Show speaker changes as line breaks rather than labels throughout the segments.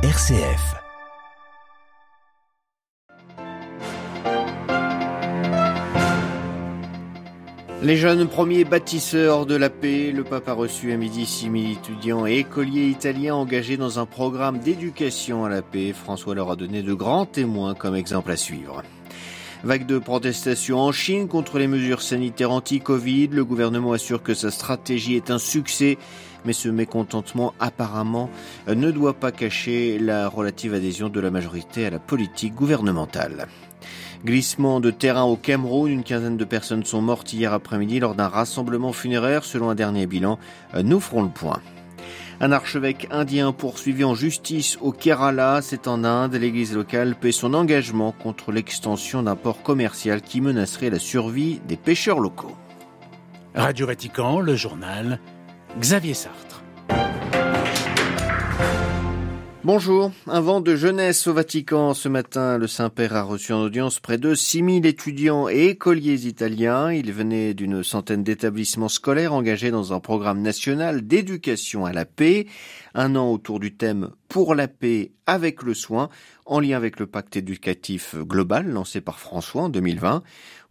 RCF. Les jeunes premiers bâtisseurs de la paix, le pape a reçu à midi 6000 étudiants et écoliers italiens engagés dans un programme d'éducation à la paix. François leur a donné de grands témoins comme exemple à suivre. Vague de protestations en Chine contre les mesures sanitaires anti-Covid. Le gouvernement assure que sa stratégie est un succès, mais ce mécontentement apparemment ne doit pas cacher la relative adhésion de la majorité à la politique gouvernementale. Glissement de terrain au Cameroun, une quinzaine de personnes sont mortes hier après-midi lors d'un rassemblement funéraire selon un dernier bilan. Nous ferons le point. Un archevêque indien poursuivi en justice au Kerala, c'est en Inde. L'église locale paie son engagement contre l'extension d'un port commercial qui menacerait la survie des pêcheurs locaux.
Radio Vatican, le journal, Xavier Sartre.
Bonjour. Un vent de jeunesse au Vatican. Ce matin, le Saint-Père a reçu en audience près de 6000 étudiants et écoliers italiens. Il venait d'une centaine d'établissements scolaires engagés dans un programme national d'éducation à la paix. Un an autour du thème Pour la paix avec le soin, en lien avec le pacte éducatif global lancé par François en 2020.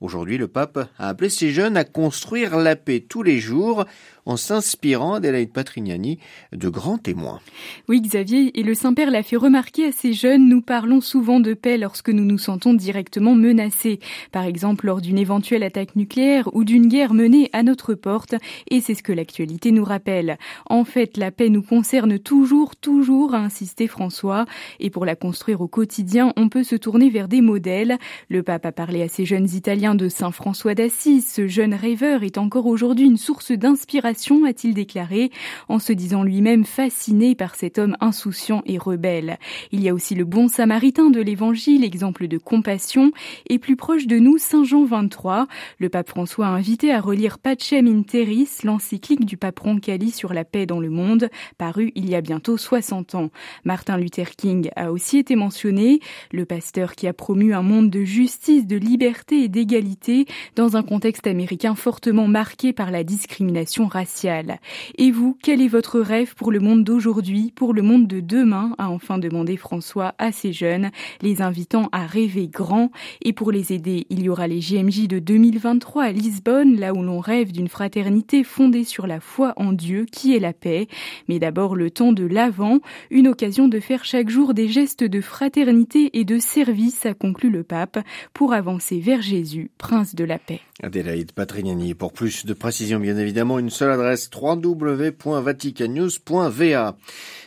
Aujourd'hui, le pape a appelé ces jeunes à construire la paix tous les jours en s'inspirant d'Elaïde Patrignani de grands témoins.
Oui, Xavier, et le Saint-Père l'a fait remarquer à ces jeunes, nous parlons souvent de paix lorsque nous nous sentons directement menacés. Par exemple, lors d'une éventuelle attaque nucléaire ou d'une guerre menée à notre porte, et c'est ce que l'actualité nous rappelle. En fait, la paix nous concerne toujours, toujours, a insisté François, et pour la construire au quotidien, on peut se tourner vers des modèles. Le pape a parlé à ces jeunes Italiens de Saint François d'Assise, ce jeune rêveur est encore aujourd'hui une source d'inspiration, a-t-il déclaré, en se disant lui-même fasciné par cet homme insouciant et rebelle. Il y a aussi le bon samaritain de l'évangile, exemple de compassion, et plus proche de nous, Saint Jean 23. Le pape François a invité à relire Pacem in Terris, l'encyclique du pape Roncalli sur la paix dans le monde, paru il y a bientôt 60 ans. Martin Luther King a aussi été mentionné, le pasteur qui a promu un monde de justice, de liberté et d'égalité dans un contexte américain fortement marqué par la discrimination raciale. Et vous, quel est votre rêve pour le monde d'aujourd'hui, pour le monde de demain a enfin demandé François à ces jeunes, les invitant à rêver grand. Et pour les aider, il y aura les JMJ de 2023 à Lisbonne, là où l'on rêve d'une fraternité fondée sur la foi en Dieu, qui est la paix. Mais d'abord le temps de l'avant, une occasion de faire chaque jour des gestes de fraternité et de service, a conclu le pape, pour avancer vers Jésus prince de la paix.
Adélaïde Patrignani. Pour plus de précision, bien évidemment, une seule adresse www.vaticannews.va.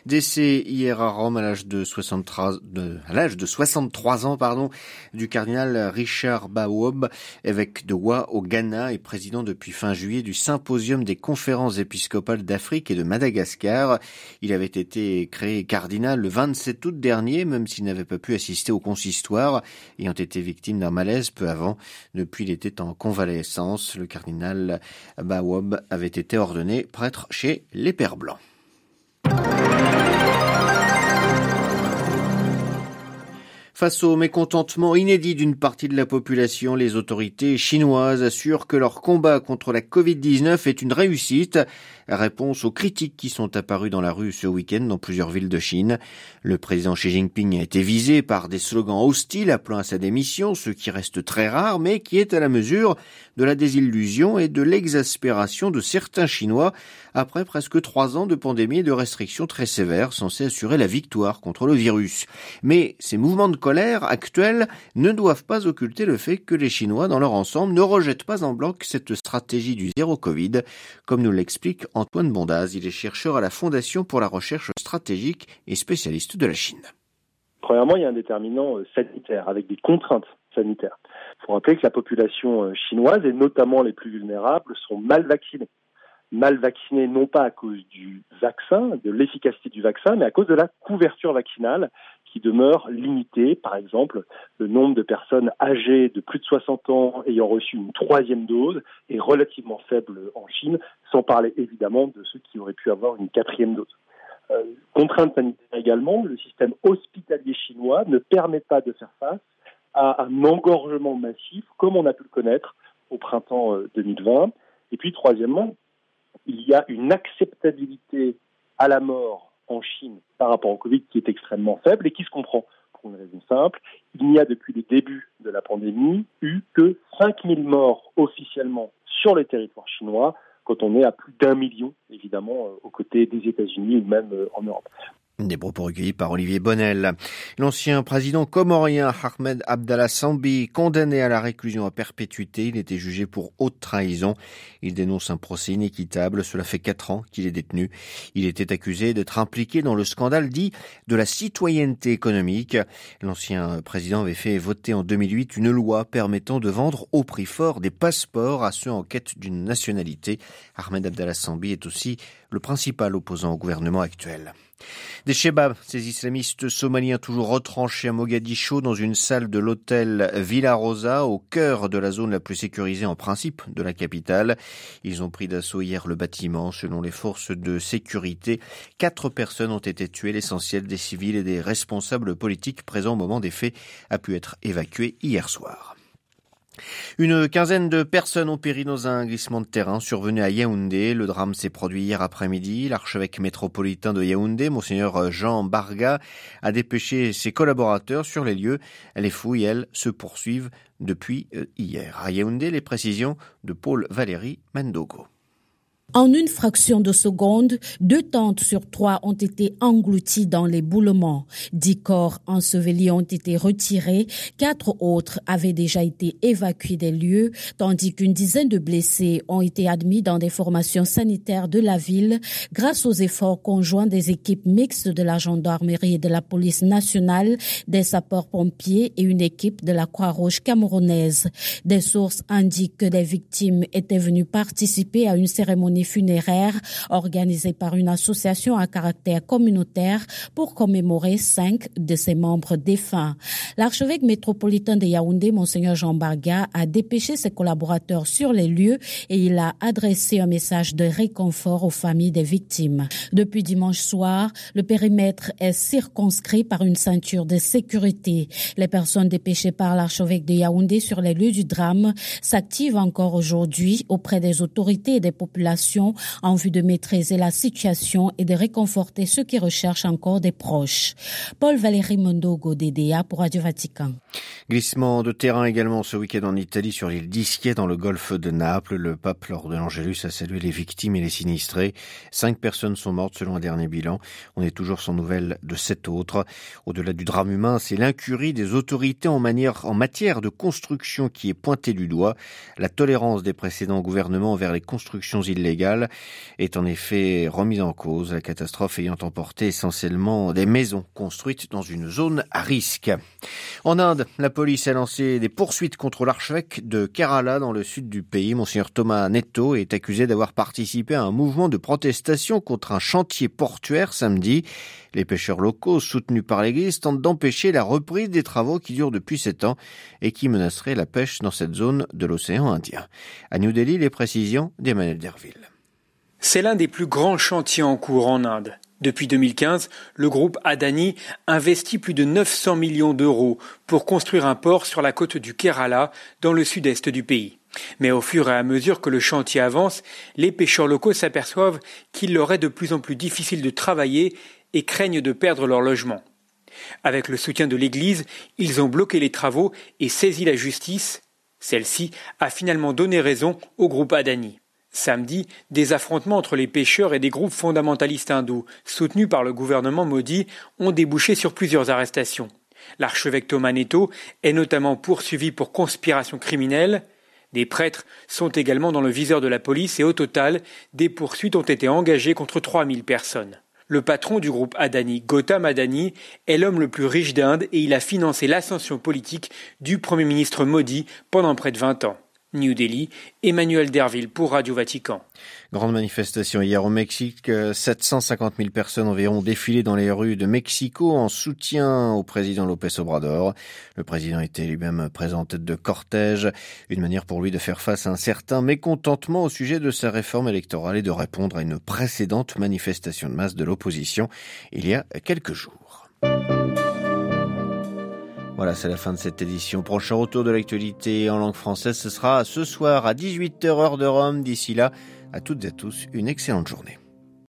Décès hier à Rome à l'âge de 63, de, à l'âge de 63 ans, pardon, du cardinal Richard Bawob, évêque de Wa au Ghana et président depuis fin juillet du symposium des conférences épiscopales d'Afrique et de Madagascar. Il avait été créé cardinal le 27 août dernier, même s'il n'avait pas pu assister au consistoire, ayant été victime d'un malaise peu avant. Depuis, il était en convalescence. Le cardinal Bawob avait été ordonné prêtre chez les Pères Blancs. Face au mécontentement inédit d'une partie de la population, les autorités chinoises assurent que leur combat contre la Covid-19 est une réussite. Réponse aux critiques qui sont apparues dans la rue ce week-end dans plusieurs villes de Chine. Le président Xi Jinping a été visé par des slogans hostiles appelant à sa démission, ce qui reste très rare, mais qui est à la mesure de la désillusion et de l'exaspération de certains Chinois après presque trois ans de pandémie et de restrictions très sévères censées assurer la victoire contre le virus. Mais ces mouvements de colère actuels ne doivent pas occulter le fait que les Chinois, dans leur ensemble, ne rejettent pas en bloc cette stratégie du zéro Covid, comme nous l'explique Antoine Bondaz. Il est chercheur à la Fondation pour la recherche stratégique et spécialiste de la Chine.
Premièrement, il y a un déterminant euh, sanitaire avec des contraintes sanitaires. Il faut rappeler que la population euh, chinoise, et notamment les plus vulnérables, sont mal vaccinées mal vaccinés non pas à cause du vaccin, de l'efficacité du vaccin, mais à cause de la couverture vaccinale qui demeure limitée. Par exemple, le nombre de personnes âgées de plus de 60 ans ayant reçu une troisième dose est relativement faible en Chine, sans parler évidemment de ceux qui auraient pu avoir une quatrième dose. Euh, contrainte sanitaire également, le système hospitalier chinois ne permet pas de faire face à un engorgement massif comme on a pu le connaître au printemps 2020. Euh, Et puis troisièmement, il y a une acceptabilité à la mort en Chine par rapport au Covid qui est extrêmement faible et qui se comprend pour une raison simple. Il n'y a depuis le début de la pandémie eu que 5000 morts officiellement sur le territoire chinois quand on est à plus d'un million, évidemment, euh, aux côtés des États-Unis ou même euh, en Europe.
Des propos recueillis par Olivier Bonnel. L'ancien président comorien Ahmed Abdallah Sambi, condamné à la réclusion à perpétuité, il était jugé pour haute trahison. Il dénonce un procès inéquitable. Cela fait quatre ans qu'il est détenu. Il était accusé d'être impliqué dans le scandale dit de la citoyenneté économique. L'ancien président avait fait voter en 2008 une loi permettant de vendre au prix fort des passeports à ceux en quête d'une nationalité. Ahmed Abdallah Sambi est aussi le principal opposant au gouvernement actuel. Des Shebabs, ces islamistes somaliens toujours retranchés à Mogadiscio dans une salle de l'hôtel Villa Rosa au cœur de la zone la plus sécurisée en principe de la capitale. Ils ont pris d'assaut hier le bâtiment. Selon les forces de sécurité, quatre personnes ont été tuées. L'essentiel des civils et des responsables politiques présents au moment des faits a pu être évacué hier soir. Une quinzaine de personnes ont péri dans un glissement de terrain survenu à Yaoundé. Le drame s'est produit hier après-midi. L'archevêque métropolitain de Yaoundé, monseigneur Jean Barga, a dépêché ses collaborateurs sur les lieux. Les fouilles, elles, se poursuivent depuis euh, hier. À Yaoundé, les précisions de Paul Valéry Mendogo.
En une fraction de seconde, deux tentes sur trois ont été englouties dans l'éboulement. Dix corps ensevelis ont été retirés, quatre autres avaient déjà été évacués des lieux, tandis qu'une dizaine de blessés ont été admis dans des formations sanitaires de la ville grâce aux efforts conjoints des équipes mixtes de la gendarmerie et de la police nationale, des sapeurs-pompiers et une équipe de la Croix-Rouge camerounaise. Des sources indiquent que des victimes étaient venues participer à une cérémonie funéraire organisée par une association à caractère communautaire pour commémorer cinq de ses membres défunts. L'archevêque métropolitain de Yaoundé, Monseigneur Jean Barga, a dépêché ses collaborateurs sur les lieux et il a adressé un message de réconfort aux familles des victimes. Depuis dimanche soir, le périmètre est circonscrit par une ceinture de sécurité. Les personnes dépêchées par l'archevêque de Yaoundé sur les lieux du drame s'activent encore aujourd'hui auprès des autorités et des populations en vue de maîtriser la situation et de réconforter ceux qui recherchent encore des proches. Paul Valéry Mondogo, DDA pour Radio Vatican.
Glissement de terrain également ce week-end en Italie sur l'île d'Ischia dans le golfe de Naples. Le pape lors de l'Angélus a salué les victimes et les sinistrés. Cinq personnes sont mortes selon un dernier bilan. On est toujours sans nouvelles de sept autres. Au-delà du drame humain, c'est l'incurie des autorités en, manière, en matière de construction qui est pointée du doigt. La tolérance des précédents gouvernements vers les constructions illégales est en effet remise en cause, la catastrophe ayant emporté essentiellement des maisons construites dans une zone à risque. En Inde, la police a lancé des poursuites contre l'archevêque de Kerala dans le sud du pays. Monseigneur Thomas Netto est accusé d'avoir participé à un mouvement de protestation contre un chantier portuaire samedi. Les pêcheurs locaux, soutenus par l'Église, tentent d'empêcher la reprise des travaux qui durent depuis sept ans et qui menaceraient la pêche dans cette zone de l'océan Indien. À New Delhi, les précisions d'Emmanuel Derville.
C'est l'un des plus grands chantiers en cours en Inde. Depuis 2015, le groupe Adani investit plus de 900 millions d'euros pour construire un port sur la côte du Kerala, dans le sud-est du pays. Mais au fur et à mesure que le chantier avance, les pêcheurs locaux s'aperçoivent qu'il leur est de plus en plus difficile de travailler et craignent de perdre leur logement. Avec le soutien de l'Église, ils ont bloqué les travaux et saisi la justice. Celle-ci a finalement donné raison au groupe Adani. Samedi, des affrontements entre les pêcheurs et des groupes fondamentalistes hindous, soutenus par le gouvernement maudit, ont débouché sur plusieurs arrestations. L'archevêque Thomas Netto est notamment poursuivi pour conspiration criminelle. Des prêtres sont également dans le viseur de la police et au total, des poursuites ont été engagées contre 3000 personnes. Le patron du groupe Adani, Gautam Adani, est l'homme le plus riche d'Inde et il a financé l'ascension politique du Premier ministre Modi pendant près de 20 ans. New Delhi, Emmanuel Derville pour Radio Vatican.
Grande manifestation hier au Mexique. 750 000 personnes environ ont défilé dans les rues de Mexico en soutien au président López Obrador. Le président était lui-même présent en tête de cortège. Une manière pour lui de faire face à un certain mécontentement au sujet de sa réforme électorale et de répondre à une précédente manifestation de masse de l'opposition il y a quelques jours. Voilà, c'est la fin de cette édition. Prochain retour de l'actualité en langue française, ce sera ce soir à 18h heure de Rome. D'ici là, à toutes et à tous, une excellente journée.